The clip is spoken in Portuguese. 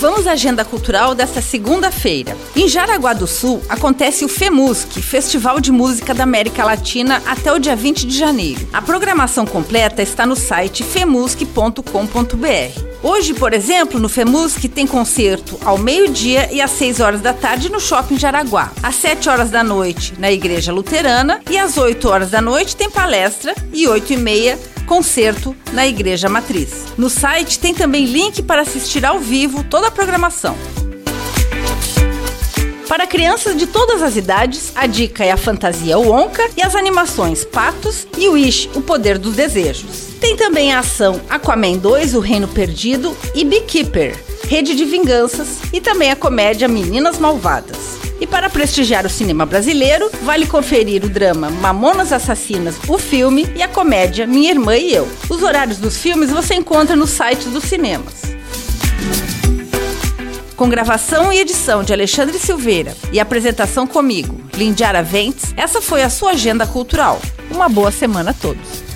Vamos à agenda cultural desta segunda-feira. Em Jaraguá do Sul acontece o FEMUSC, Festival de Música da América Latina, até o dia 20 de janeiro. A programação completa está no site femusc.com.br. Hoje, por exemplo, no FEMUSC tem concerto ao meio-dia e às 6 horas da tarde no Shopping Jaraguá. Às 7 horas da noite na Igreja Luterana e às 8 horas da noite tem palestra e 8 e meia concerto na Igreja Matriz. No site tem também link para assistir ao vivo toda a programação. Para crianças de todas as idades, a dica é a fantasia Wonka e as animações Patos e Wish, o poder dos desejos. Tem também a ação Aquaman 2, o Reino Perdido e Beekeeper, Rede de Vinganças e também a comédia Meninas Malvadas. E para prestigiar o cinema brasileiro, vale conferir o drama Mamonas Assassinas, o filme, e a comédia Minha Irmã e Eu. Os horários dos filmes você encontra no site dos cinemas. Com gravação e edição de Alexandre Silveira e apresentação comigo, Lindiara Ventes, essa foi a sua agenda cultural. Uma boa semana a todos.